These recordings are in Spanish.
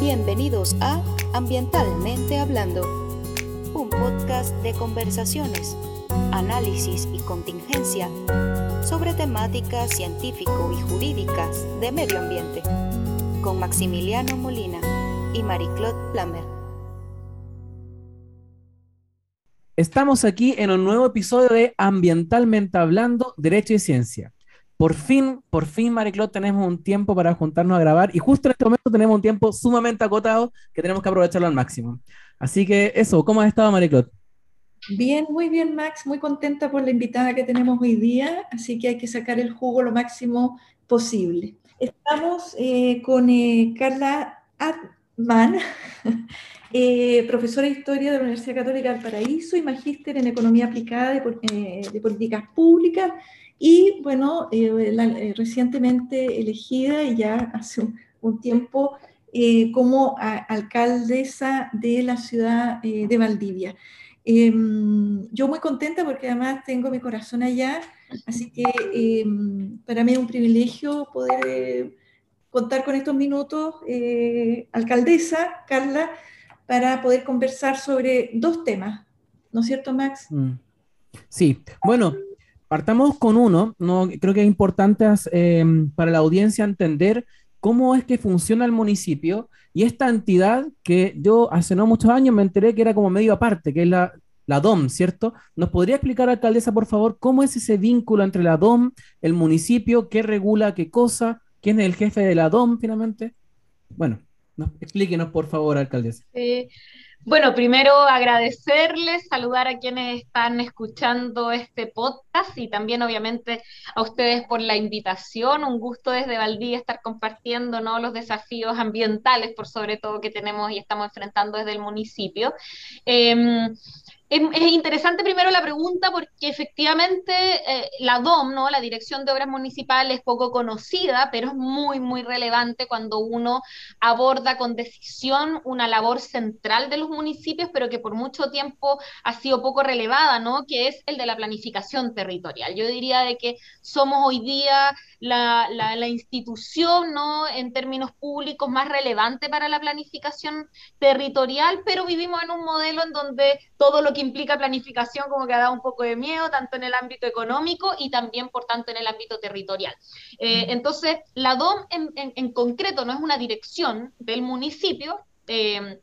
Bienvenidos a Ambientalmente Hablando, un podcast de conversaciones, análisis y contingencia sobre temáticas científico y jurídicas de medio ambiente, con Maximiliano Molina y Marie-Claude Plamer. Estamos aquí en un nuevo episodio de Ambientalmente Hablando, Derecho y Ciencia. Por fin, por fin, Mariclot, tenemos un tiempo para juntarnos a grabar y justo en este momento tenemos un tiempo sumamente acotado que tenemos que aprovecharlo al máximo. Así que eso, ¿cómo has estado, Mariclot? Bien, muy bien, Max, muy contenta por la invitada que tenemos hoy día, así que hay que sacar el jugo lo máximo posible. Estamos eh, con eh, Carla Atman, eh, profesora de Historia de la Universidad Católica del Paraíso y magíster en Economía Aplicada de Políticas Públicas y bueno, eh, eh, recientemente elegida y ya hace un, tiempo eh, como alcaldesa de la ciudad de Valdivia. Em, yo muy contenta porque además tengo mi corazón allá, así que em, para mí es un privilegio poder contar con estos minutos, alcaldesa Carla, para poder conversar sobre dos temas, ¿no es cierto, Max? Mm. Sí, bueno, partamos con uno, ¿no? creo que es importante em, para la audiencia entender cómo es que funciona el municipio y esta entidad que yo hace no muchos años me enteré que era como medio aparte, que es la, la DOM, ¿cierto? ¿Nos podría explicar, alcaldesa, por favor, cómo es ese vínculo entre la DOM, el municipio, qué regula qué cosa, quién es el jefe de la DOM finalmente? Bueno, explíquenos, por favor, alcaldesa. Sí. Bueno, primero agradecerles, saludar a quienes están escuchando este podcast y también obviamente a ustedes por la invitación. Un gusto desde Valdivia estar compartiendo ¿no? los desafíos ambientales, por sobre todo que tenemos y estamos enfrentando desde el municipio. Em, es, interesante primero la pregunta porque efectivamente eh, la DOM, ¿no? la Dirección de Obras Municipales, es poco conocida, pero es muy, muy relevante cuando uno aborda con decisión una labor central de los municipios, pero que por mucho tiempo ha sido poco relevada, ¿no? que es el de la planificación territorial. Yo diría de que somos hoy día la, la, institución ¿no? en términos públicos más relevante para la planificación territorial, pero vivimos en un modelo en donde todo lo que implica planificación como que ha dado un poco de miedo, tanto en el ámbito económico y también, por tanto, en el ámbito territorial. Eh, entonces, la DOM en, concreto no es una dirección del municipio. Eh,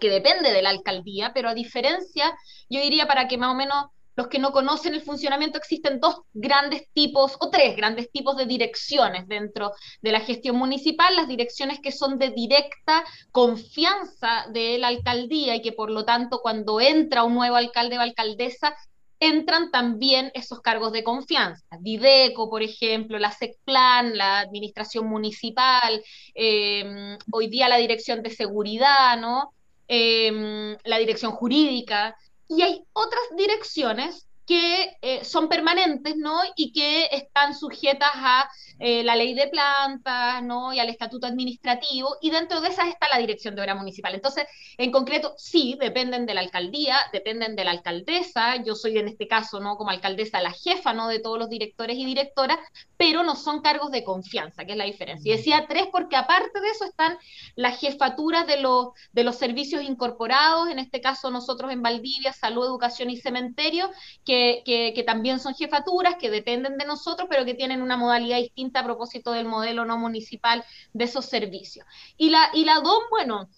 que depende de la alcaldía, pero a diferencia, yo diría para que más o menos los que no conocen el funcionamiento, existen dos grandes tipos o tres grandes tipos de direcciones dentro de la gestión municipal, las direcciones que son de directa confianza de la alcaldía y que por lo tanto cuando entra un nuevo alcalde o alcaldesa, entran también esos cargos de confianza. Dideco, por ejemplo, la SECPLAN, la administración municipal, eh, hoy día la dirección de seguridad, ¿no? Eh, la dirección jurídica y hay otras direcciones que eh, son permanentes, ¿no? Y que están sujetas a eh, la ley de plantas, ¿no? Y al estatuto administrativo, y dentro de esas está la dirección de obra municipal. Entonces, en concreto, sí, dependen de la alcaldía, dependen de la alcaldesa, yo soy en este caso, ¿no? Como alcaldesa, la jefa, ¿no? De todos los directores y directoras, pero no son cargos de confianza, que es la diferencia. Y decía tres porque aparte de eso están las jefaturas de los, de los servicios incorporados, en este caso nosotros en Valdivia, Salud, Educación y Cementerio, que, que, que también son jefaturas, que dependen de nosotros, pero que tienen una modalidad distinta a propósito del modelo no municipal de esos servicios. Y la, y la DOM, bueno,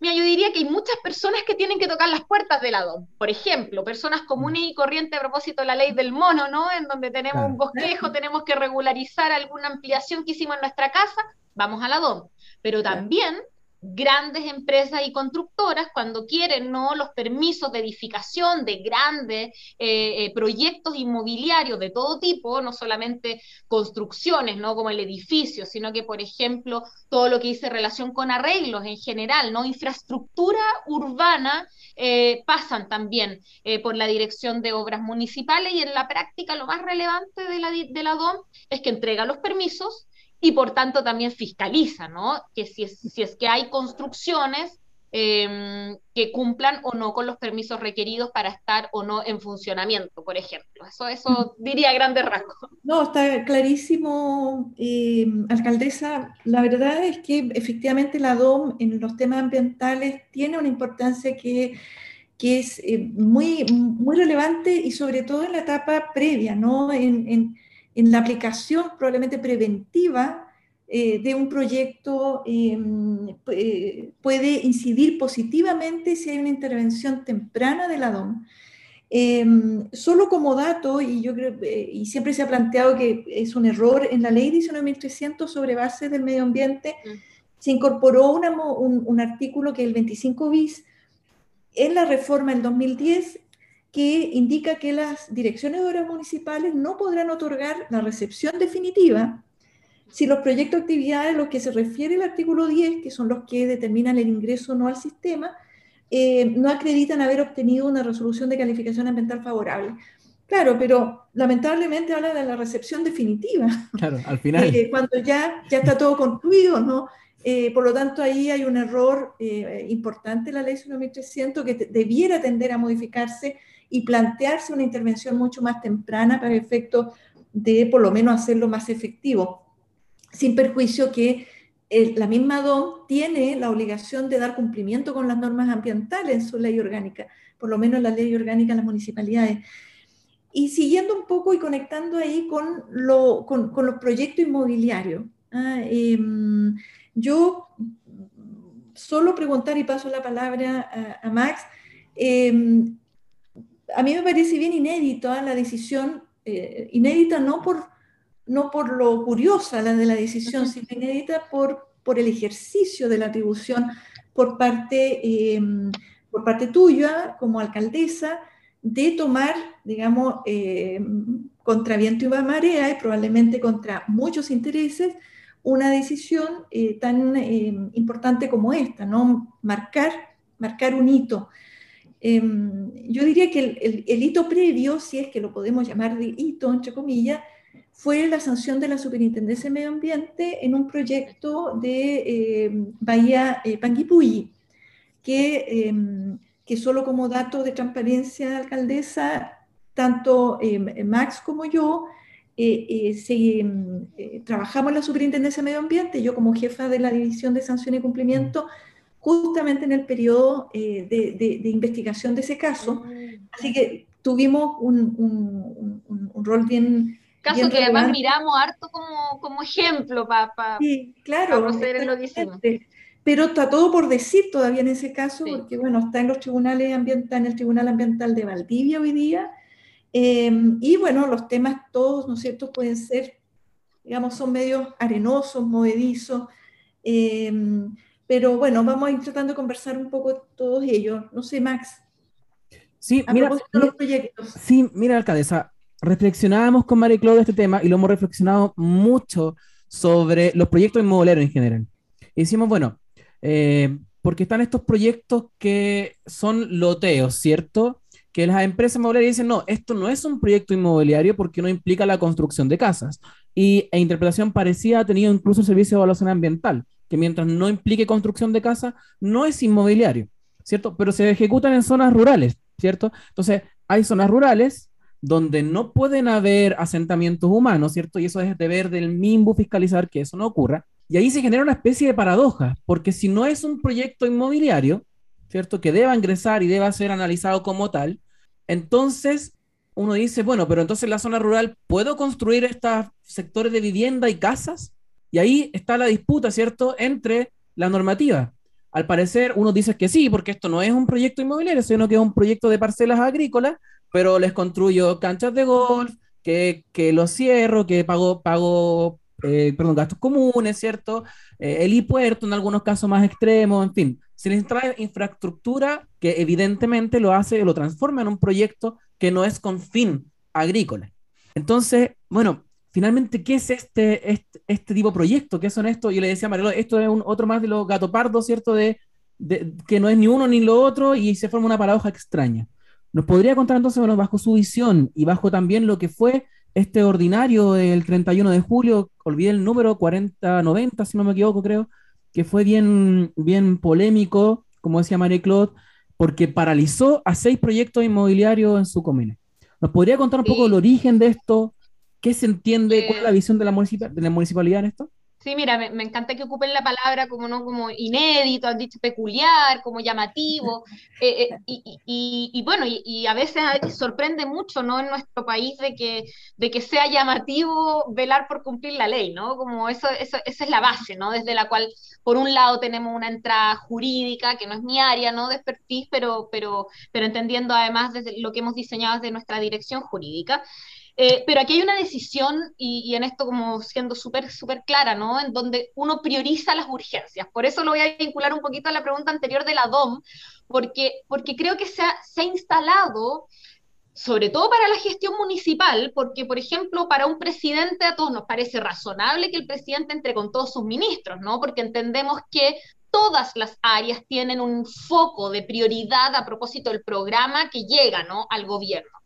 mira, yo diría que hay muchas personas que tienen que tocar las puertas de la DOM. Por ejemplo, personas comunes y corrientes a propósito de la ley del mono, ¿no? En donde tenemos un bosquejo, tenemos que regularizar alguna ampliación que hicimos en nuestra casa, vamos a la DOM. Pero también grandes empresas y constructoras cuando quieren ¿no? los permisos de edificación de grandes eh, eh, proyectos inmobiliarios de todo tipo, no solamente construcciones, ¿no? como el edificio, sino que, por ejemplo, todo lo que dice relación con arreglos en general, ¿no? infraestructura urbana, eh, pasan también por la dirección de obras municipales y en la práctica lo más relevante de la, de la DOM es que entrega los permisos, y por tanto también fiscaliza, ¿no? Que si es, si es que hay construcciones em, que cumplan o no con los permisos requeridos para estar o no en funcionamiento, por ejemplo. Eso, eso diría grandes rasgos. No, está clarísimo, em, alcaldesa. La verdad es que efectivamente la DOM en los temas ambientales tiene una importancia que que es eh, muy, muy relevante y sobre todo en la etapa previa, ¿no? en, en, la aplicación probablemente preventiva eh, de un proyecto em, eh, puede incidir positivamente si hay una intervención temprana de la DOM. Em, solo como dato, y yo creo, y siempre se ha planteado que es un error en la ley 19.300 sobre bases del medio ambiente, mm. se incorporó un, un, artículo que es el 25 bis, en la reforma del 2010 que indica que las direcciones de obras municipales no podrán otorgar la recepción definitiva si los proyectos de actividades a los que se refiere el artículo 10, que son los que determinan el ingreso no al sistema, eh, no acreditan haber obtenido una resolución de calificación ambiental favorable. Claro, pero lamentablemente habla de la recepción definitiva. Claro, al final. Eh, cuando ya, ya está todo concluido, ¿no? Eh, por lo tanto, ahí hay un error eh, importante en la ley 9300 que debiera tender a modificarse y plantearse una intervención mucho más temprana para el efecto de por lo menos hacerlo más efectivo, sin perjuicio que la misma DOM tiene la obligación de dar cumplimiento con las normas ambientales en su ley orgánica, por lo menos la ley orgánica de las municipalidades. Y siguiendo un poco y conectando ahí con, lo, con, con los proyectos inmobiliarios. Ah, em, yo solo preguntar y paso la palabra a, Max. Em, a mí me parece bien inédita la decisión, eh, inédita no por, no por lo curiosa la de la decisión, sino inédita por, por el ejercicio de la atribución por parte, em, por parte tuya como alcaldesa de tomar, digamos, em, contra viento y marea y probablemente contra muchos intereses, una decisión eh, tan eh, importante como esta, ¿no? Marcar, marcar un hito. Em, yo diría que el, hito previo, si es que lo podemos llamar de hito, entre comillas, fue la sanción de la Superintendencia de Medio Ambiente en un proyecto de em, Bahía eh, Panguipulli, que, em, que solo como dato de transparencia, alcaldesa, tanto Max como yo eh, eh, mm, eh, trabajamos en la Superintendencia de Medio Ambiente, yo como jefa de la División de Sanción y Cumplimiento, justamente en el periodo de, investigación de ese caso. Así que tuvimos un, rol bien... Caso que además miramos harto como, como ejemplo para pa, sí, claro, proceder en lo que hicimos. Pero está todo por decir todavía en ese caso, porque bueno, está en los tribunales ambientales, en el Tribunal Ambiental de Valdivia hoy día, Em, y bueno, los temas todos, ¿no es cierto?, pueden ser, digamos, son medios arenosos, movedizos, em, pero bueno, vamos a ir tratando de conversar un poco todos ellos. No sé, Max. Sí, mira, los proyectos. Sí, mira, alcaldesa, reflexionábamos con María Claudia este tema y lo hemos reflexionado mucho sobre los proyectos inmobiliarios en general. Y decimos, bueno, eh, porque están estos proyectos que son loteos, ¿cierto? que las empresas inmobiliarias dicen, no, esto no es un proyecto inmobiliario porque no implica la construcción de casas. Y e interpretación parecida ha tenido incluso el servicio de evaluación ambiental, que mientras no implique construcción de casa, no es inmobiliario, ¿cierto? Pero se ejecutan en zonas rurales, ¿cierto? Entonces, hay zonas rurales donde no pueden haber asentamientos humanos, ¿cierto? Y eso es deber del MIMBU fiscalizar que eso no ocurra. Y ahí se genera una especie de paradoja, porque si no es un proyecto inmobiliario, ¿cierto? Que deba ingresar y deba ser analizado como tal. Entonces, uno dice, bueno, pero entonces en la zona rural, ¿puedo construir estos sectores de vivienda y casas? Y ahí está la disputa, ¿cierto?, entre la normativa. Al parecer, uno dice que sí, porque esto no es un proyecto inmobiliario, sino que es un proyecto de parcelas agrícolas, pero les construyo canchas de golf, que, que los cierro, que pago, pago eh, perdón, gastos comunes, ¿cierto? Eh, el puerto en algunos casos más extremos, en fin. Se les trae infraestructura que evidentemente lo hace, lo transforma en un proyecto que no es con fin agrícola. Entonces, bueno, finalmente, ¿qué es este, este, este tipo de proyecto? ¿Qué son estos? Yo le decía a Marielo, esto es un, otro más de los gatopardos, ¿cierto? De, de, que no es ni uno ni lo otro y se forma una paradoja extraña. ¿Nos podría contar entonces, bueno, bajo su visión y bajo también lo que fue este ordinario del 31 de julio, olvidé el número 4090, si no me equivoco, creo, que fue bien, bien polémico como decía María Claude, porque paralizó a seis proyectos inmobiliarios en su comuna. ¿Nos podría contar un poco el origen de esto? ¿Qué se entiende? ¿Cuál es la visión de la, de la municipalidad en esto? Sí, mira, me, encanta que ocupen la palabra como no como inédito, han dicho peculiar, como llamativo, eh, eh, y, y, bueno, y, a veces sorprende mucho, ¿no? En nuestro país de que, de que sea llamativo velar por cumplir la ley, ¿no? Como eso, eso, esa es la base, ¿no? Desde la cual, por un lado, tenemos una entrada jurídica, que no es mi área, ¿no? De expertise, pero, pero, pero entendiendo además desde lo que hemos diseñado desde nuestra dirección jurídica. Eh, pero aquí hay una decisión, y, en esto como siendo súper, súper clara, ¿no? En donde uno prioriza las urgencias. Por eso lo voy a vincular un poquito a la pregunta anterior de la DOM, porque, porque creo que se ha, se ha instalado, sobre todo para la gestión municipal, porque, por ejemplo, para un presidente a todos nos parece razonable que el presidente entre con todos sus ministros, ¿no? Porque entendemos que todas las áreas tienen un foco de prioridad a propósito del programa que llega, ¿no? Al gobierno.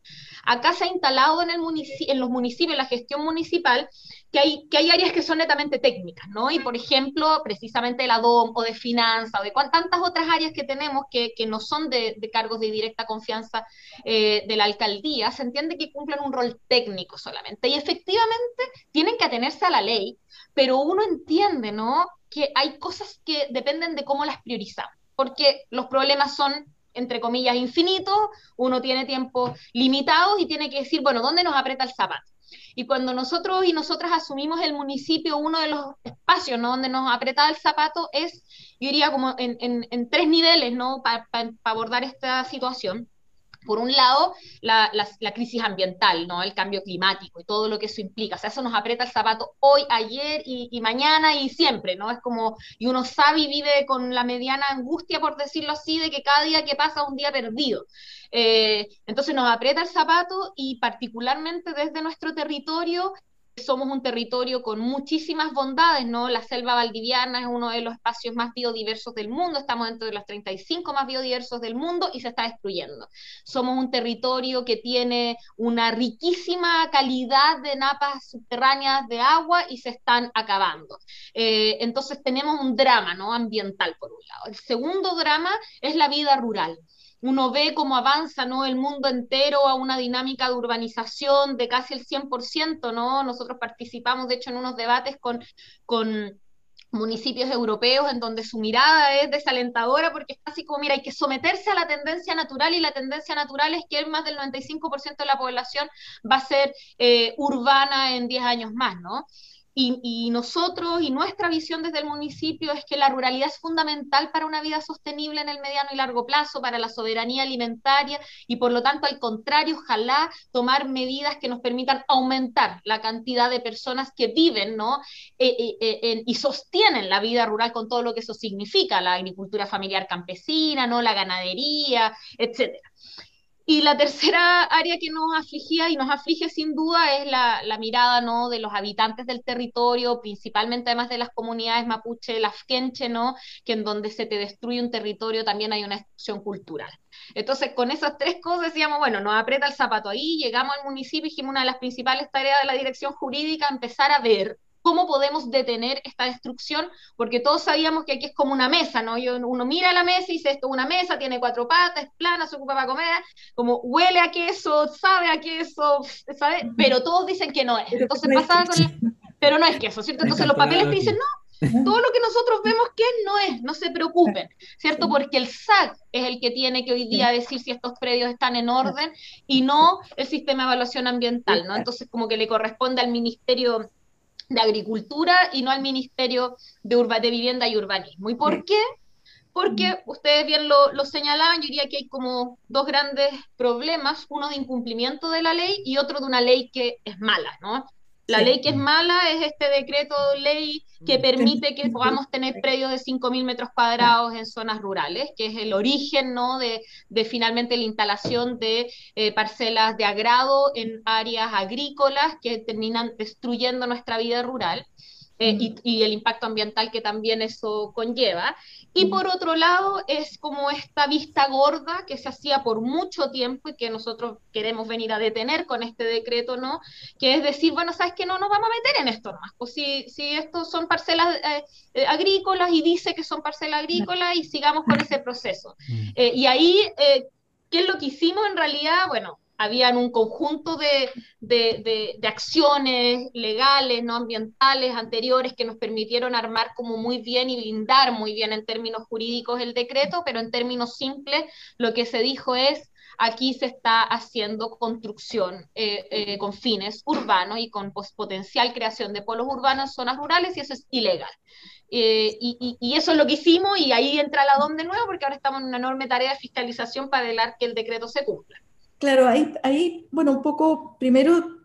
Acá se ha instalado en, el en los municipios, la gestión municipal, que hay, que hay áreas que son netamente técnicas, ¿no? Y por ejemplo, precisamente la DOM o de finanzas o de tantas otras áreas que tenemos que, que no son de, de, cargos de directa confianza eh, de la alcaldía, se entiende que cumplen un rol técnico solamente. Y efectivamente tienen que atenerse a la ley, pero uno entiende, ¿no? Que hay cosas que dependen de cómo las priorizamos, porque los problemas son entre comillas, infinito, uno tiene tiempo limitado y tiene que decir, bueno, ¿dónde nos aprieta el zapato? Y cuando nosotros y nosotras asumimos el municipio, uno de los espacios ¿no? donde nos aprieta el zapato es, yo diría, como en, en, tres niveles ¿no? para abordar esta situación por un lado, la, crisis ambiental, ¿no? el cambio climático y todo lo que eso implica. O sea, eso nos aprieta el zapato hoy, ayer y, mañana y siempre, ¿no? Es como, y uno sabe y vive con la mediana angustia, por decirlo así, de que cada día que pasa es un día perdido. Eh, entonces nos aprieta el zapato y particularmente desde nuestro territorio somos un territorio con muchísimas bondades, ¿no? La selva valdiviana es uno de los espacios más biodiversos del mundo, estamos dentro de los 35 más biodiversos del mundo y se está destruyendo. Somos un territorio que tiene una riquísima calidad de napas subterráneas de agua y se están acabando. Eh, entonces tenemos un drama, ¿no? Ambiental, por un lado. El segundo drama es la vida rural uno ve cómo avanza ¿no? el mundo entero a una dinámica de urbanización de casi el 100%, ¿no? Nosotros participamos, de hecho, en unos debates con, con municipios europeos en donde su mirada es desalentadora porque es casi como, mira, hay que someterse a la tendencia natural y la tendencia natural es que más del 95% de la población va a ser eh, urbana en 10 años más, ¿no? Y, nosotros y nuestra visión desde el municipio es que la ruralidad es fundamental para una vida sostenible en el mediano y largo plazo, para la soberanía alimentaria y por lo tanto, al contrario, ojalá tomar medidas que nos permitan aumentar la cantidad de personas que viven ¿no? Eh, eh, eh, y sostienen la vida rural con todo lo que eso significa, la agricultura familiar campesina, ¿no? la ganadería, etcétera. Y la tercera área que nos afligía y nos aflige sin duda es la, mirada ¿no? de los habitantes del territorio, principalmente además de las comunidades mapuche, las quenche, ¿no? que en donde se te destruye un territorio también hay una destrucción cultural. Entonces, con esas tres cosas decíamos, bueno, nos aprieta el zapato ahí, llegamos al municipio y dijimos una de las principales tareas de la dirección jurídica, empezar a ver cómo podemos detener esta destrucción, porque todos sabíamos que aquí es como una mesa, ¿no? uno mira la mesa y dice, esto es una mesa, tiene cuatro patas, es plana, se ocupa para comer, como huele a queso, sabe a queso, ¿sabe? Pero todos dicen que no es. Entonces pasaba con Pero no es queso, ¿cierto? Entonces los papeles te dicen, no, todo lo que nosotros vemos que no es, no se preocupen, ¿cierto? Porque el SAC es el que tiene que hoy día decir si estos predios están en orden y no el sistema de evaluación ambiental, ¿no? Entonces como que le corresponde al Ministerio de Agricultura y no al Ministerio de, Urba, de Vivienda y Urbanismo. ¿Y por qué? Porque ustedes bien lo, lo, señalaban, yo diría que hay como dos grandes problemas, uno de incumplimiento de la ley y otro de una ley que es mala, ¿no? La ley que es mala es este decreto ley que permite que podamos tener predios de 5.000 metros cuadrados en zonas rurales, que es el origen ¿no? de, de finalmente la instalación de eh, parcelas de agrado en áreas agrícolas que terminan destruyendo nuestra vida rural. Eh, y, y, el impacto ambiental que también eso conlleva. Y por otro lado, es como esta vista gorda que se hacía por mucho tiempo y que nosotros queremos venir a detener con este decreto, ¿no? Que es decir, bueno, ¿sabes que No nos vamos a meter en esto más. Pues si, si estos son parcelas eh, eh, agrícolas y dice que son parcelas agrícolas y sigamos con ese proceso. Eh, y ahí, ¿qué es lo que hicimos en realidad? Bueno, habían un conjunto de, de, acciones legales, no ambientales, anteriores, que nos permitieron armar como muy bien y blindar muy bien en términos jurídicos el decreto, pero en términos simples lo que se dijo es, aquí se está haciendo construcción eh, eh, con fines urbanos y con potencial creación de polos urbanos en zonas rurales y eso es ilegal. Eh, y, y, eso es lo que hicimos y ahí entra la DOM de nuevo porque ahora estamos en una enorme tarea de fiscalización para velar que el decreto se cumpla. Claro, ahí, bueno, un poco, primero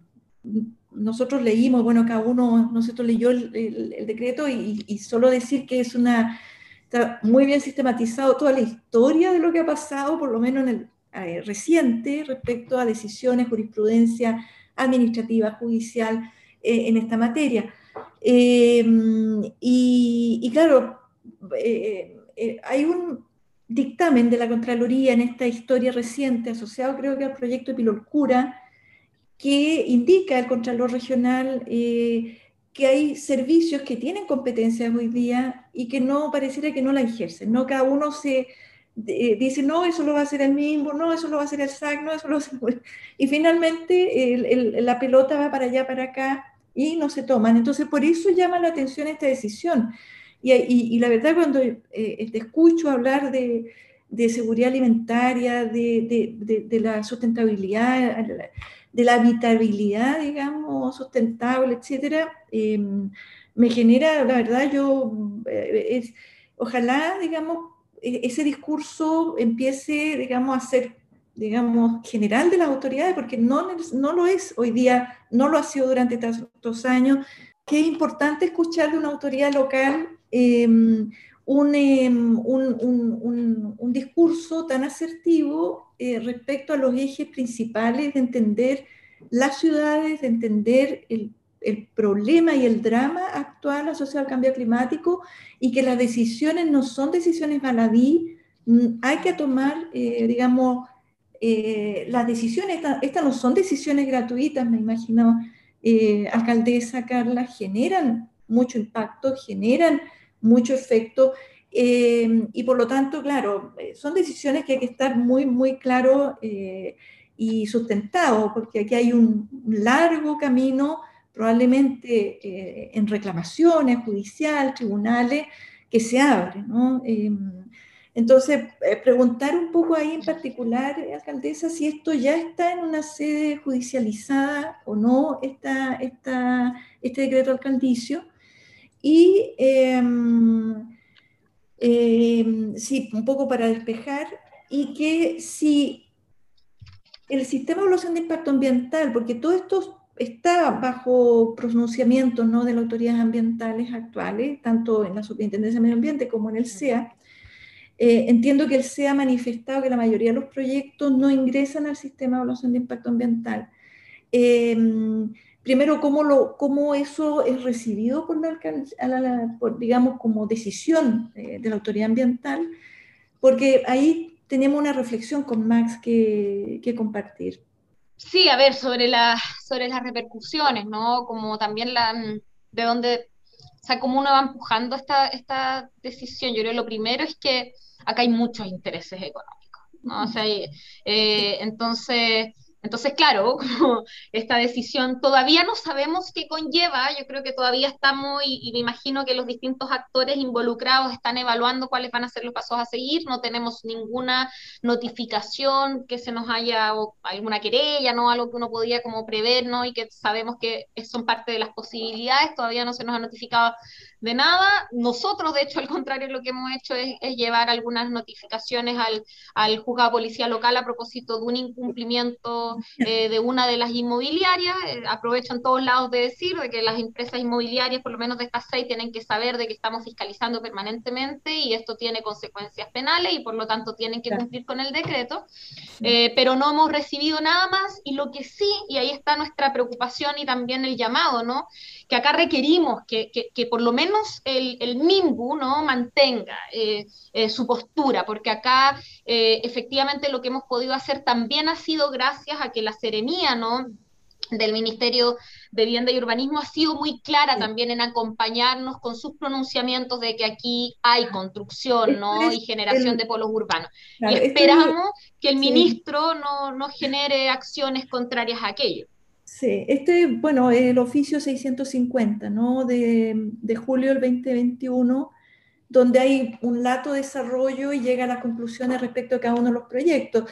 nosotros leímos, bueno, cada uno, nosotros leyó el, el, decreto y, solo decir que es una, está muy bien sistematizado toda la historia de lo que ha pasado, por lo menos en el eh, reciente, respecto a decisiones, jurisprudencia administrativa, judicial eh, en esta materia. Em, y, claro, eh, hay un, dictamen de la Contraloría en esta historia reciente, asociado creo que al proyecto de Pilolcura, que indica el Contralor Regional eh, que hay servicios que tienen competencias hoy día y que no pareciera que no la ejercen, ¿no? Cada uno se dice, no, eso lo va a hacer el mismo, no, eso lo va a hacer el SAC, no, eso lo va a hacer... Y finalmente la pelota va para allá, para acá, y no se toman. Entonces, por eso llama la atención esta decisión. Y, la verdad, cuando eh, te escucho hablar de, seguridad alimentaria, de, la sustentabilidad, de la habitabilidad, digamos, sustentable, etcétera, em, me genera, la verdad, yo, eh, ojalá, digamos, e, ese discurso empiece, digamos, a ser, digamos, general de las autoridades, porque no, no lo es hoy día, no lo ha sido durante tantos años. Qué importante escuchar de una autoridad local Em, em, un, un, discurso tan asertivo eh, respecto a los ejes principales de entender las ciudades, de entender el, el, problema y el drama actual asociado al cambio climático y que las decisiones no son decisiones baladí, mm, hay que tomar, eh, digamos, eh, las decisiones, estas no son decisiones gratuitas, me imagino, alcaldesa Carla, generan mucho impacto, generan mucho efecto. Eh, y por lo tanto, claro, eh, son decisiones que hay que estar muy, muy claro eh, y sustentado, porque aquí hay un largo camino, probablemente en reclamaciones judiciales, tribunales, que se abre. ¿no? entonces, preguntar un poco ahí en particular, alcaldesa, si esto ya está en una sede judicializada o no, esta, esta, este decreto alcaldicio y em, em, sí, un poco para despejar, y que si el sistema de evaluación de impacto ambiental, porque todo esto está bajo pronunciamiento ¿no? de las autoridades ambientales actuales, tanto en la Superintendencia de Medio Ambiente como en el SEA, eh, entiendo que el SEA ha manifestado que la mayoría de los proyectos no ingresan al sistema de evaluación de impacto ambiental. Em, primero, cómo, lo, cómo eso es recibido por la, digamos, como decisión eh, de la autoridad ambiental, porque ahí tenemos una reflexión con Max que, que compartir. Sí, a ver, sobre, la, sobre las repercusiones, ¿no? Como también la, de dónde, o sea, cómo uno va empujando esta, esta decisión. Yo creo que lo primero es que acá hay muchos intereses económicos, ¿no? O sea, eh, entonces entonces, claro, esta decisión todavía no sabemos qué conlleva, yo creo que todavía estamos y, me imagino que los distintos actores involucrados están evaluando cuáles van a ser los pasos a seguir, no tenemos ninguna notificación que se nos haya, o alguna querella, ¿no? Algo que uno podía como prever, ¿no? Y que sabemos que son parte de las posibilidades, todavía no se nos ha notificado de nada. Nosotros, de hecho, al contrario, lo que hemos hecho es, llevar algunas notificaciones al, al juzgado policía local a propósito de un incumplimiento eh, de una de las inmobiliarias. Eh, aprovecho en todos lados de decir de que las empresas inmobiliarias, por lo menos de estas seis, tienen que saber de que estamos fiscalizando permanentemente y esto tiene consecuencias penales y por lo tanto tienen que cumplir con el decreto. Eh, pero no hemos recibido nada más y lo que sí, y ahí está nuestra preocupación y también el llamado, ¿no? Que acá requerimos que, que, por lo menos el, el MIMBU, ¿no? Mantenga su postura, porque acá efectivamente lo que hemos podido hacer también ha sido gracias a que la seremía, ¿no? del Ministerio de Vivienda y Urbanismo ha sido muy clara también en acompañarnos con sus pronunciamientos de que aquí hay construcción ¿no? y generación de polos urbanos. y esperamos que el ministro no, no, genere acciones contrarias a aquello. Sí, este, bueno, el oficio 650 ¿no? de, de julio del 2021 donde hay un lato de desarrollo y llega a las conclusiones respecto a cada uno de los proyectos.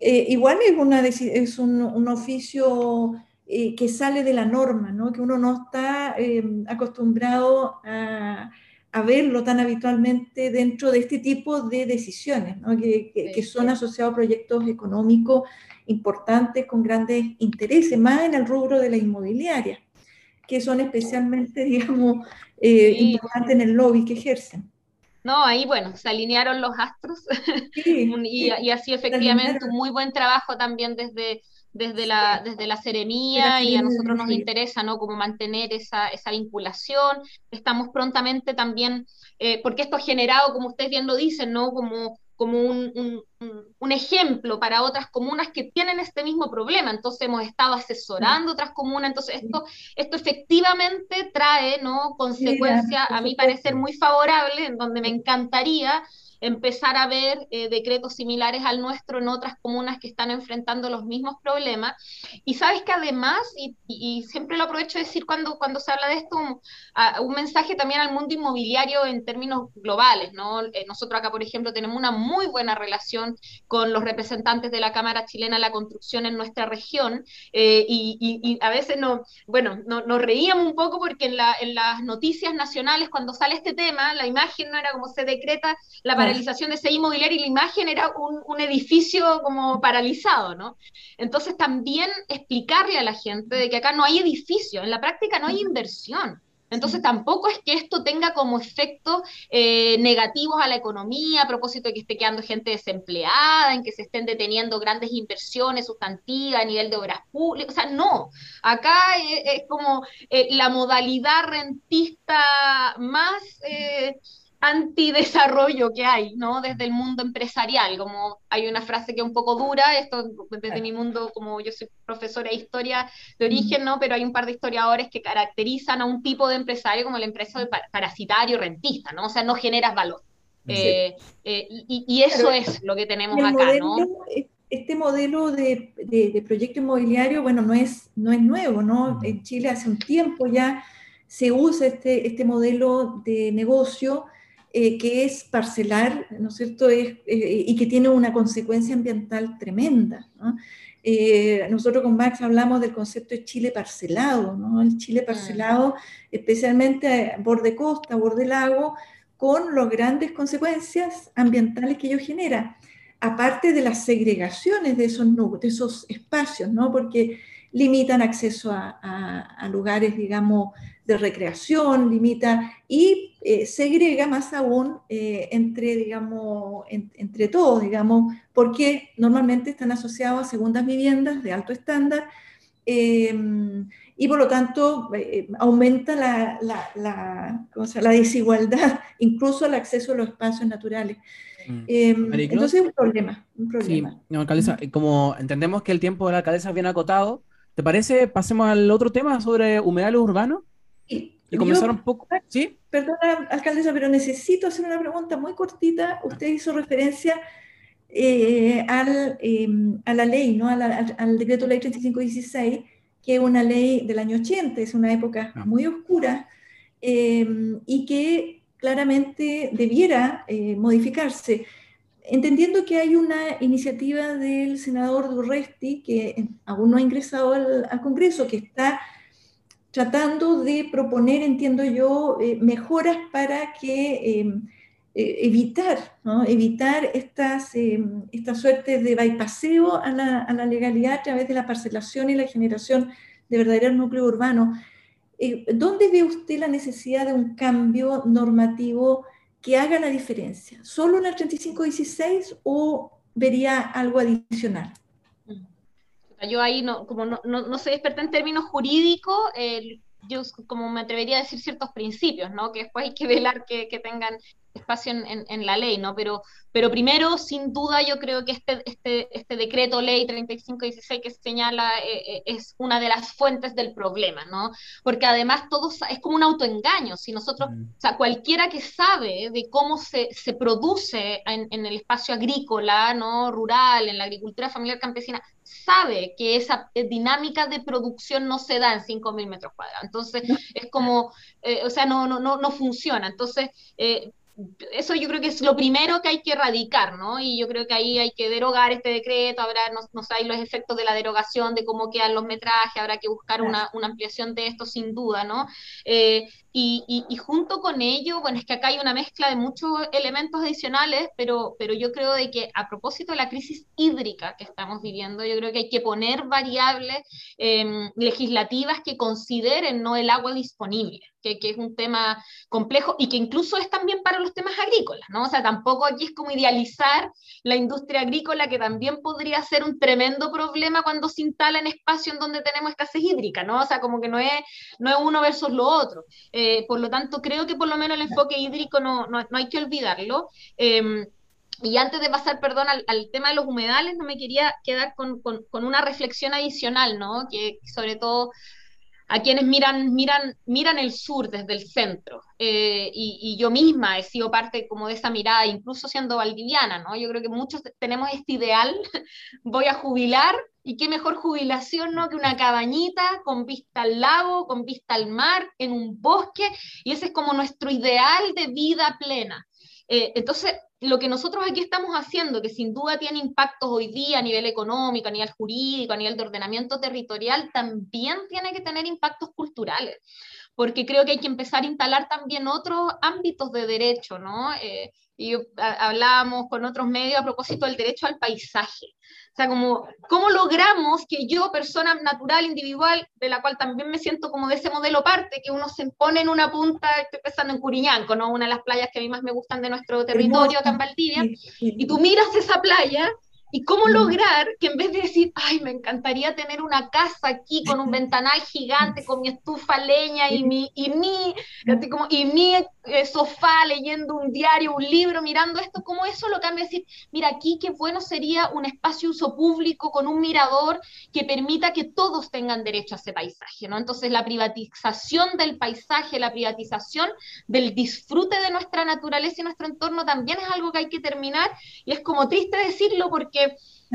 Eh, igual es, una, es un, un oficio eh, que sale de la norma, ¿no? que uno no está eh, acostumbrado a, a, verlo tan habitualmente dentro de este tipo de decisiones, ¿no? que, que, que, son asociados a proyectos económicos importantes con grandes intereses, más en el rubro de la inmobiliaria, que son especialmente, digamos, eh, importante en el lobby que ejercen. No, ahí bueno, se alinearon los astros y, y, así efectivamente un muy buen trabajo también desde, desde, la, desde la seremía y a nosotros nos interesa, ¿no? Como mantener esa, esa vinculación. Estamos prontamente también, eh, porque esto ha generado, como ustedes bien lo dicen, ¿no? Como como un, un, ejemplo para otras comunas que tienen este mismo problema. Entonces hemos estado asesorando otras comunas, entonces esto, esto efectivamente trae ¿no? consecuencias, a mi parecer, muy favorables, en donde me encantaría empezar a ver eh, decretos similares al nuestro en otras comunas que están enfrentando los mismos problemas. Y sabes que además, y, siempre lo aprovecho de decir cuando, cuando se habla de esto, un, mensaje también al mundo inmobiliario en términos globales, ¿no? Eh, nosotros acá, por ejemplo, tenemos una muy buena relación con los representantes de la Cámara Chilena de la Construcción en nuestra región, eh, y, a veces no, bueno, no, nos reíamos un poco porque en, la, en las noticias nacionales, cuando sale este tema, la imagen no era como se decreta la paralización de ese inmobiliario y la imagen era un, un, edificio como paralizado, ¿no? Entonces también explicarle a la gente de que acá no hay edificio, en la práctica no hay inversión. Entonces tampoco es que esto tenga como efectos eh, negativos a la economía a propósito de que esté quedando gente desempleada, en que se estén deteniendo grandes inversiones sustantivas a nivel de obras públicas. O sea, no. Acá es, como eh, la modalidad rentista más... Eh, antidesarrollo que hay, ¿no? Desde el mundo empresarial, como hay una frase que es un poco dura, esto desde mi mundo, como yo soy profesora de historia de origen, ¿no? Pero hay un par de historiadores que caracterizan a un tipo de empresario como el empresario parasitario rentista, ¿no? O sea, no generas valor. Eh, eh, y, eso es lo que tenemos acá, ¿no? Este modelo de, de, proyecto inmobiliario, bueno, no es, no es nuevo, ¿no? En Chile hace un tiempo ya se usa este, este modelo de negocio eh, que es parcelar, ¿no es cierto?, es, eh, y que tiene una consecuencia ambiental tremenda. Eh, nosotros con Max hablamos del concepto de Chile parcelado, ¿no? el Chile parcelado, especialmente borde costa, borde lago, con las grandes consecuencias ambientales que ello genera, aparte de las segregaciones de esos, de esos espacios, ¿no? porque limitan acceso a, a lugares, digamos, de recreación, limita y eh, segrega más aún eh, entre, digamos, entre todos, digamos, porque normalmente están asociados a segundas viviendas de alto estándar em, y por lo tanto eh, aumenta la, la, la, la, desigualdad, incluso el acceso a los espacios naturales. Em, entonces es un problema. Un problema. Sí, alcaldesa, como entendemos que el tiempo de la alcaldesa es bien acotado, ¿te parece pasemos al otro tema sobre humedales urbanos? Y comenzar un poco. ¿Sí? Perdona, alcaldesa, pero necesito hacer una pregunta muy cortita. Usted hizo referencia eh, al, em, a la ley, ¿no? Al, decreto ley 3516, que es una ley del año 80, es una época ah. muy oscura, em, y que claramente debiera eh, modificarse. Entendiendo que hay una iniciativa del senador Durresti, que aún no ha ingresado al, al Congreso, que está tratando de proponer, entiendo yo, eh, mejoras para que eh, evitar, evitar estas, estas suertes de bypaseo a la, a legalidad a través de la parcelación y la generación de verdaderos núcleos urbanos. ¿Dónde ve usted la necesidad de un cambio normativo que haga la diferencia? ¿Solo en el 3516 o vería algo adicional? Yo ahí, no, como no, no, soy experta en términos jurídicos, yo como me atrevería a decir ciertos principios, ¿no? Que después hay que velar que, que tengan espacio en, en, la ley, ¿no? Pero, pero primero, sin duda, yo creo que este, este, este decreto ley 3516 que señala eh, eh, es una de las fuentes del problema, ¿no? Porque además todo es como un autoengaño. Si nosotros, mm. o sea, cualquiera que sabe de cómo se, se produce en, en, el espacio agrícola, ¿no? Rural, en la agricultura familiar campesina, sabe que esa dinámica de producción no se da en 5.000 metros cuadrados. Entonces, es como, eh, o sea, no, no, no, no funciona. Entonces, eh, eso yo creo que es lo primero que hay que erradicar, ¿no? Y yo creo que ahí hay que derogar este decreto, habrá, no, no sé, los efectos de la derogación, de cómo quedan los metrajes, habrá que buscar una, una ampliación de esto sin duda, ¿no? Eh, y, y, junto con ello, bueno, es que acá hay una mezcla de muchos elementos adicionales, pero, pero yo creo de que a propósito de la crisis hídrica que estamos viviendo, yo creo que hay que poner variables em, legislativas que consideren no el agua disponible, que, que, es un tema complejo y que incluso es también para los temas agrícolas, ¿no? O sea, tampoco aquí es como idealizar la industria agrícola, que también podría ser un tremendo problema cuando se instala en espacio en donde tenemos escasez hídrica, ¿no? O sea, como que no es, no es uno versus lo otro. Eh, por lo tanto, creo que por lo menos el enfoque hídrico no, no, hay que olvidarlo. Em, y antes de pasar, perdón, al, tema de los humedales, no me quería quedar con, con, con una reflexión adicional, ¿no? Que sobre todo a quienes miran, miran, miran el sur desde el centro. Eh, y, y, yo misma he sido parte como de esa mirada, incluso siendo valdiviana, ¿no? Yo creo que muchos tenemos este ideal, voy a jubilar, y qué mejor jubilación, ¿no? Que una cabañita con vista al lago, con vista al mar, en un bosque, y ese es como nuestro ideal de vida plena. Eh, entonces, lo que nosotros aquí estamos haciendo, que sin duda tiene impactos hoy día a nivel económico, a nivel jurídico, a nivel de ordenamiento territorial, también tiene que tener impactos culturales, porque creo que hay que empezar a instalar también otros ámbitos de derecho, ¿no? Eh, y hablábamos con otros medios a propósito del derecho al paisaje. O sea, como, ¿cómo logramos que yo, persona natural, individual, de la cual también me siento como de ese modelo parte, que uno se pone en una punta, estoy pensando en Curiñanco, ¿no? Una de las playas que a mí más me gustan de nuestro territorio, acá en Valdivia, y tú miras esa playa ¿Y cómo lograr que en vez de decir, ay, me encantaría tener una casa aquí con un ventanal gigante, con mi estufa leña y mi, y mi, como, y mi eh, sofá leyendo un diario, un libro, mirando esto, ¿cómo eso lo cambia? Decir, mira, aquí qué bueno sería un espacio uso público con un mirador que permita que todos tengan derecho a ese paisaje, ¿no? Entonces la privatización del paisaje, la privatización del disfrute de nuestra naturaleza y nuestro entorno también es algo que hay que terminar y es como triste decirlo porque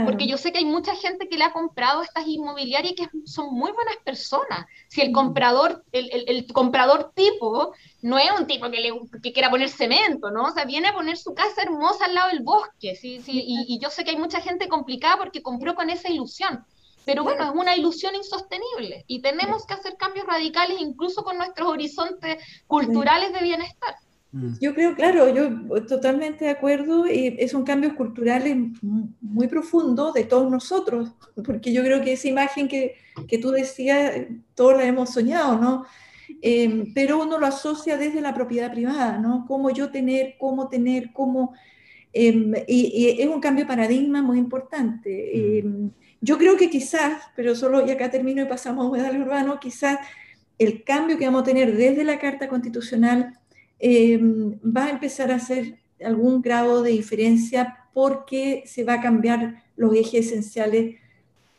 porque, yo sé que hay mucha gente que le ha comprado estas inmobiliarias y que son muy buenas personas. Si el comprador, el, el, comprador tipo, no es un tipo que, le, que quiera poner cemento, ¿no? O sea, viene a poner su casa hermosa al lado del bosque, ¿sí? sí y, y yo sé que hay mucha gente complicada porque compró con esa ilusión. Pero bueno, es una ilusión insostenible y tenemos que hacer cambios radicales incluso con nuestros horizontes culturales de bienestar. Mm. Yo creo, claro, yo totalmente de acuerdo, y es un cambio cultural muy profundo de todos nosotros, porque yo creo que esa imagen que, que tú decías, todos la hemos soñado, ¿no? Em, pero uno lo asocia desde la propiedad privada, ¿no? Cómo yo tener, cómo tener, cómo... Em, y, es un cambio de paradigma muy importante. Em, yo creo que quizás, pero solo, y acá termino y pasamos a humedal urbano, quizás el cambio que vamos a tener desde la Carta Constitucional eh, va a empezar a hacer algún grado de diferencia porque se va a cambiar los ejes esenciales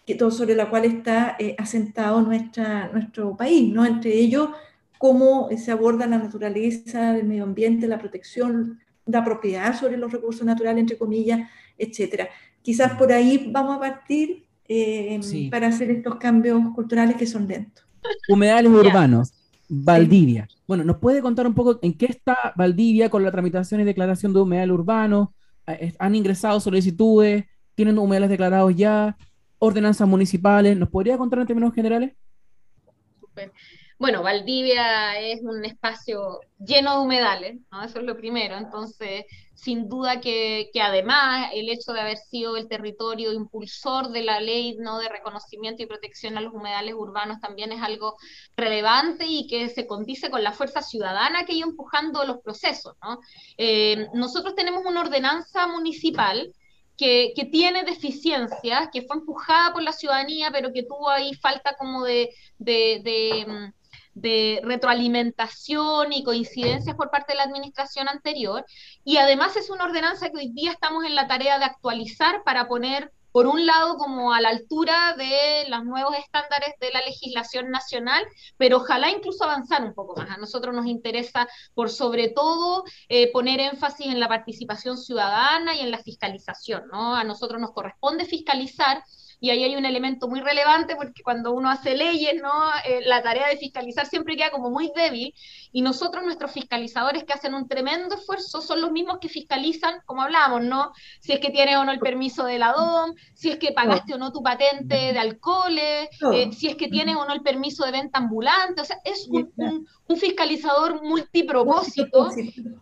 que todo sobre la cual está eh, asentado nuestra, nuestro país, ¿no? Entre ellos, cómo se aborda la naturaleza, el medio ambiente, la protección, la propiedad sobre los recursos naturales, entre comillas, etcétera. Quizás por ahí vamos a partir eh, para hacer estos cambios culturales que son lentos. Humedales urbanos. Valdivia. Bueno, ¿nos puede contar un poco en qué está Valdivia con la tramitación y declaración de humedal urbano? Eh, ¿Han ingresado solicitudes? ¿Tienen humedales declarados ya? ¿Ordenanzas municipales? ¿Nos podría contar en términos generales? bueno, Valdivia es un espacio lleno de humedales, ¿no? Eso es lo primero. Entonces, sin duda que, además el hecho de haber sido el territorio impulsor de la ley ¿no? de reconocimiento y protección a los humedales urbanos también es algo relevante y que se condice con la fuerza ciudadana que ha ido empujando los procesos. ¿no? Eh, nosotros tenemos una ordenanza municipal que, tiene deficiencias, que fue empujada por la ciudadanía, pero que tuvo ahí falta como de, de retroalimentación y coincidencias por parte de la administración anterior. Y además es una ordenanza que hoy día estamos en la tarea de actualizar para poner, por un lado, como a la altura de los nuevos estándares de la legislación nacional, pero ojalá incluso avanzar un poco más. A nosotros nos interesa, por sobre todo, eh, poner énfasis en la participación ciudadana y en la fiscalización. ¿no? A nosotros nos corresponde fiscalizar y ahí hay un elemento muy relevante porque cuando uno hace leyes, ¿no? Eh, la tarea de fiscalizar siempre queda como muy débil y nosotros, nuestros fiscalizadores que hacen un tremendo esfuerzo, son los mismos que fiscalizan, como hablábamos, ¿no? Si es que tienes o no el permiso de la DOM, si es que pagaste o no tu patente de alcohol, eh, si es que tienes o no el permiso de venta ambulante, o sea, es un, un, fiscalizador multipropósito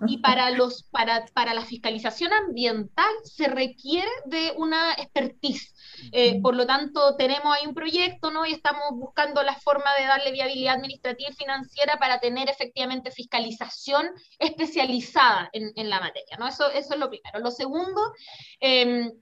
y para, los, para, para la fiscalización ambiental se requiere de una expertise. Eh, por lo tanto, tenemos ahí un proyecto, ¿no? Y estamos buscando la forma de darle viabilidad administrativa y financiera para tener efectivamente fiscalización especializada en, la materia, ¿no? Eso, eso es lo primero. Lo segundo, em,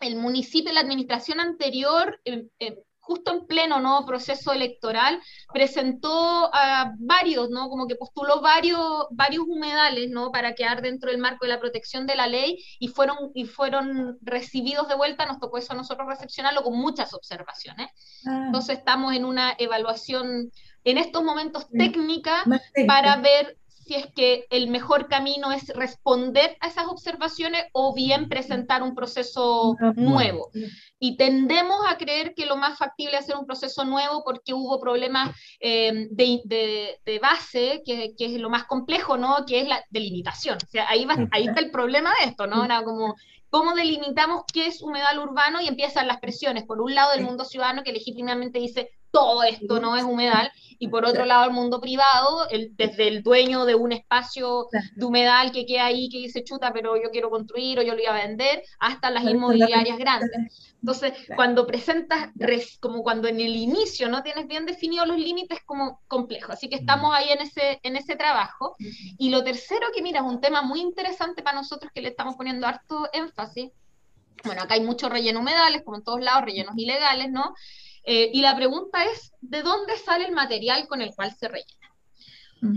el municipio, la administración anterior, em, em, justo en pleno ¿no? proceso electoral, presentó a varios, ¿no? como que postuló varios, varios humedales ¿no? para quedar dentro del marco de la protección de la ley y fueron, y fueron recibidos de vuelta, nos tocó eso a nosotros recepcionarlo con muchas observaciones. Ah. Entonces estamos en una evaluación en estos momentos técnica para ver si es que el mejor camino es responder a esas observaciones o bien presentar un proceso nuevo. Y tendemos a creer que lo más factible es hacer un proceso nuevo porque hubo problemas eh, de, base, que, es lo más complejo, ¿no? Que es la delimitación. O sea, ahí, va, ahí está el problema de esto, ¿no? Era como ¿Cómo delimitamos qué es humedal urbano? Y empiezan las presiones. Por un lado, el mundo ciudadano que legítimamente dice todo esto no es humedal, y por otro lado, el mundo privado, el, desde el dueño de un espacio de humedal que queda ahí, que dice chuta, pero yo quiero construir o yo lo voy a vender, hasta las inmobiliarias grandes. Entonces, cuando presentas, como cuando en el inicio no tienes bien definidos los límites, como complejo. Así que estamos ahí en ese, en ese trabajo. Y lo tercero que mira, es un tema muy interesante para nosotros que le estamos poniendo harto énfasis. Bueno, acá hay muchos rellenos humedales, como en todos lados, rellenos ilegales, ¿no? Eh, y la pregunta es, ¿de dónde sale el material con el cual se rellena?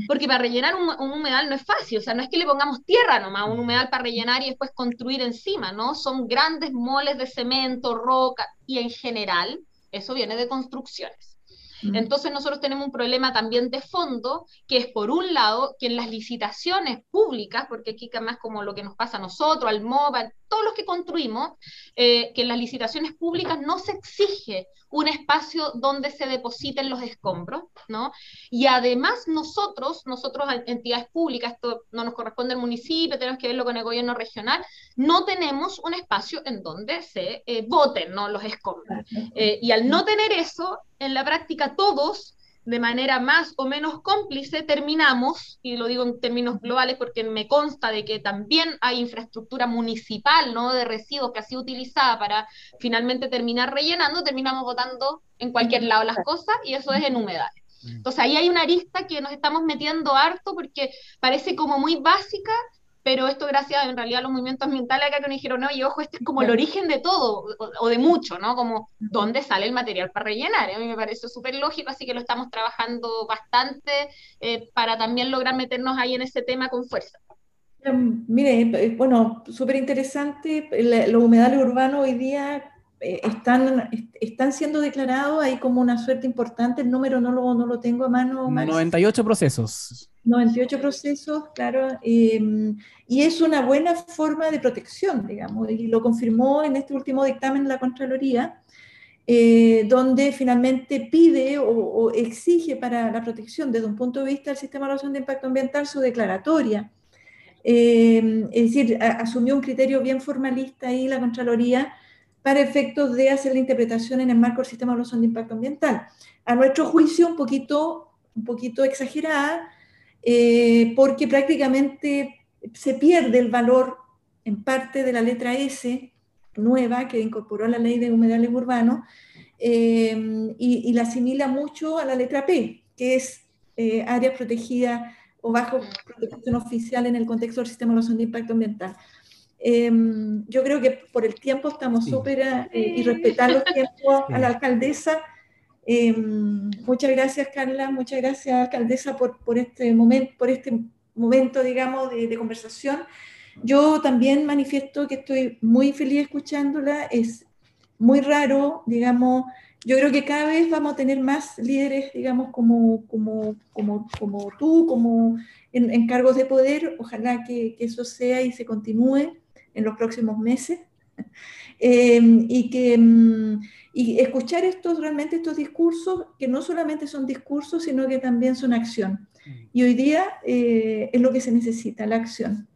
Porque para rellenar un, humedal no es fácil, o sea, no es que le pongamos tierra nomás, un humedal para rellenar y después construir encima, ¿no? Son grandes moles de cemento, roca, y en general eso viene de construcciones. Entonces nosotros tenemos un problema también de fondo, que es por un lado que en las licitaciones públicas, porque aquí más como lo que nos pasa a nosotros, al MOBA, todos los que construimos, eh, que en las licitaciones públicas no se exige un espacio donde se depositen los escombros, ¿no? Y además nosotros, nosotros entidades públicas, esto no nos corresponde al municipio, tenemos que verlo con el gobierno regional, no tenemos un espacio en donde se eh, voten, ¿no? Los escombros. Eh, y al no tener eso, en la práctica todos de manera más o menos cómplice, terminamos, y lo digo en términos globales porque me consta de que también hay infraestructura municipal, ¿no? De residuos que ha sido utilizada para finalmente terminar rellenando, terminamos votando en cualquier lado las cosas y eso es en humedades. Entonces ahí hay una arista que nos estamos metiendo harto porque parece como muy básica, pero esto gracias en realidad a los movimientos ambientales acá que nos dijeron, no, y ojo, este es como el origen de todo, o, de mucho, ¿no? Como dónde sale el material para rellenar. A mí me parece súper lógico, así que lo estamos trabajando bastante eh, para también lograr meternos ahí en ese tema con fuerza. Mire, eh, bueno, súper interesante. Los humedales urbanos hoy día eh, están, están siendo declarados, hay como una suerte importante, el número no lo, no lo tengo a mano. 98 procesos. 98 procesos, claro, em, y es una buena forma de protección, digamos, y lo confirmó en este último dictamen la Contraloría, eh, donde finalmente pide o, exige para la protección desde un punto de vista del sistema de evaluación de impacto ambiental su declaratoria. Em, es decir, asumió un criterio bien formalista ahí la Contraloría para efectos de hacer la interpretación en el marco del sistema de evaluación de impacto ambiental. A nuestro juicio, un poquito un poquito exagerada, eh, porque prácticamente se pierde el valor en parte de la letra S nueva que incorporó la ley de humedales urbanos eh, y, la asimila mucho a la letra P, que es eh, área protegida o bajo protección oficial en el contexto del sistema de evaluación de impacto ambiental. Em, yo creo que por el tiempo estamos súper eh, y respetar los tiempos a la alcaldesa. Em, muchas gracias, Carla. Muchas gracias, alcaldesa, por, por, este, momento, por este momento, digamos, de, de, conversación. Yo también manifiesto que estoy muy feliz escuchándola. Es muy raro, digamos, yo creo que cada vez vamos a tener más líderes, digamos, como, como, como, como tú, como en, en, cargos de poder. Ojalá que, que, eso sea y se continúe en los próximos meses. Eh, y que mm, y escuchar estos, realmente estos discursos, que no solamente son discursos, sino que también son acción. Mm. Y hoy día eh, es lo que se necesita, la acción.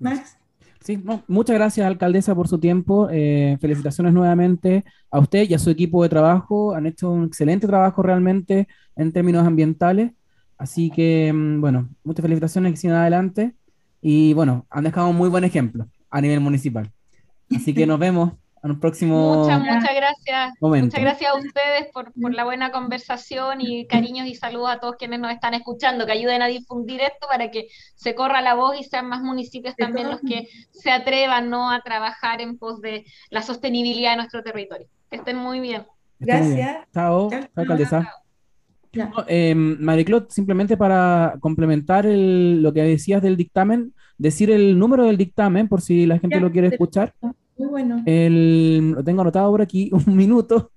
Max. Sí, muchas gracias, alcaldesa, por su tiempo. Eh, felicitaciones nuevamente a usted y a su equipo de trabajo. Han hecho un excelente trabajo realmente en términos ambientales. Así que, mm, bueno, muchas felicitaciones que sigan adelante. Y bueno, han dejado un muy buen ejemplo a nivel municipal. Así que nos vemos en un próximo Muchas, muchas gracias. Muchas gracias a ustedes por, por, la buena conversación y cariños y saludos a todos quienes nos están escuchando, que ayuden a difundir esto para que se corra la voz y sean más municipios también los que se atrevan ¿no? a trabajar en pos de la sostenibilidad de nuestro territorio. Que estén muy bien. Gracias. Chao, chao, alcaldesa. Eh, Mariclot, simplemente para complementar el, lo que decías del dictamen, decir el número del dictamen por si la gente lo quiere escuchar. Muy bueno. El, lo tengo anotado por aquí, un minuto.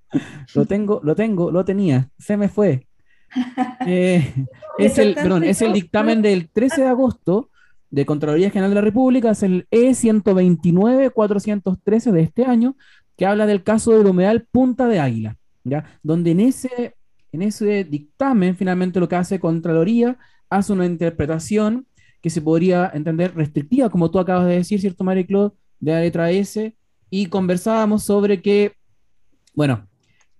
Lo tengo, lo tengo, lo tenía. Se me fue. Eh, es, el, perdón, es el dictamen del 13 de agosto de Contraloría General de la República, es el E129-413 de este año, que habla del caso del humedal Punta de Águila, ¿ya? donde en ese, en ese dictamen finalmente lo que hace Contraloría hace una interpretación que se podría entender restrictiva, como tú acabas de decir, ¿cierto, María Claude? de la letra S y conversábamos sobre que, bueno,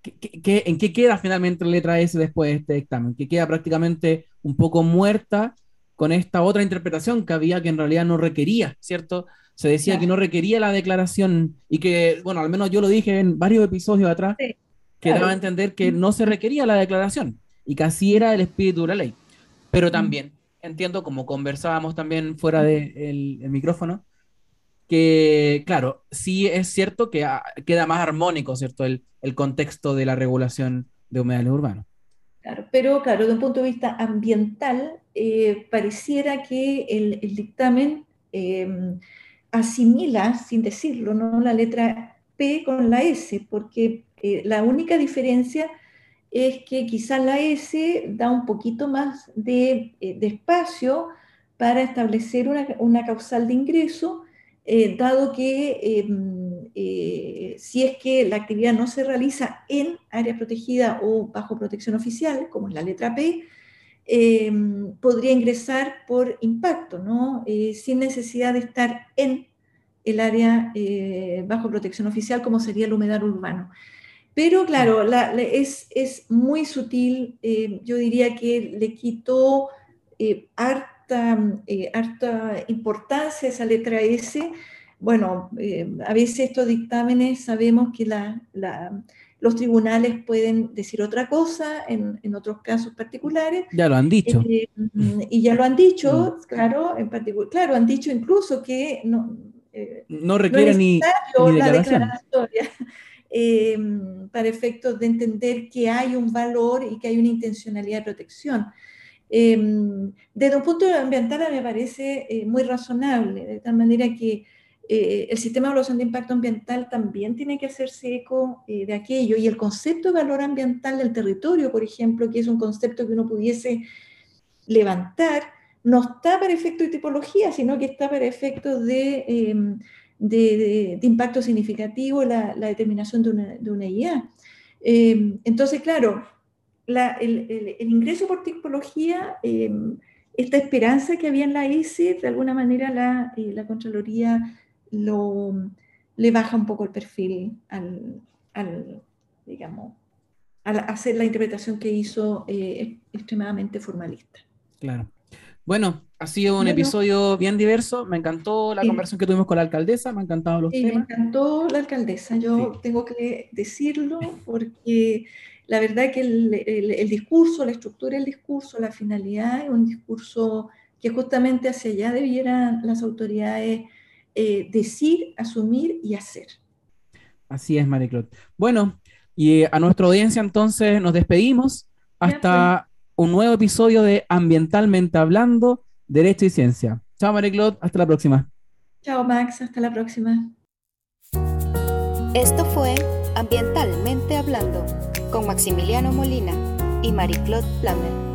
que, en qué queda finalmente la letra S después de este dictamen, que queda prácticamente un poco muerta con esta otra interpretación que había que en realidad no requería, ¿cierto? Se decía que no requería la declaración y que, bueno, al menos yo lo dije en varios episodios atrás, que daba a entender que no se requería la declaración y que así era el espíritu de la ley. Pero también entiendo, como conversábamos también fuera del de micrófono, que, claro, sí es cierto que ah, queda más armónico, ¿cierto? El, el contexto de la regulación de humedales urbanos. Claro, pero claro, desde un punto de vista ambiental, eh, pareciera que el, el dictamen em, asimila, sin decirlo, ¿no? la letra P con la S, porque eh, la única diferencia es que quizás la S da un poquito más de, eh, espacio para establecer una, causal de ingreso eh, dado que em, si es que la actividad no se realiza en área protegida o bajo protección oficial, como es la letra P, em, podría ingresar por impacto, ¿no? Sin necesidad de estar en el área bajo protección oficial, como sería el humedal urbano. Pero claro, es, es, muy sutil, yo diría que le quitó arte eh, harta, importancia esa letra S. Bueno, eh, a veces estos dictámenes sabemos que los tribunales pueden decir otra cosa en, otros casos particulares. Ya lo han dicho. Eh, y ya lo han dicho, mm. claro, en particular, claro, han dicho incluso que no, no requiere ni, ni, la declaratoria. Para efectos de entender que hay un valor y que hay una intencionalidad de protección. Em, desde un punto de ambiental me parece eh, muy razonable, de tal manera que eh, el sistema de evaluación de impacto ambiental también tiene que hacerse eco eh, de aquello y el concepto de valor ambiental del territorio, por ejemplo, que es un concepto que uno pudiese levantar, no está para efecto de tipología, sino que está para efectos de, de, impacto significativo, la, determinación de una, de una IA. Em, entonces, claro, el, ingreso por tipología, em, esta esperanza que había en la S, de alguna manera la, eh, la Contraloría lo, le baja un poco el perfil al, digamos, al hacer la interpretación que hizo eh, extremadamente formalista. Claro. Bueno, ha sido un episodio bien diverso. Me encantó la conversación que tuvimos con la alcaldesa, me han encantado los temas. Me encantó la alcaldesa, yo tengo que decirlo porque la verdad que el, discurso, la estructura del discurso, la finalidad es un discurso que justamente hacia allá debieran las autoridades eh, decir, asumir y hacer. Así es, Mariclot. Bueno, y a nuestra audiencia entonces nos despedimos hasta un nuevo episodio de Ambientalmente Hablando, Derecho y Ciencia. Chao, Mariclot, hasta la próxima. Chao, Max, hasta la próxima. Esto fue Ambientalmente Hablando con Maximiliano Molina y Plamer.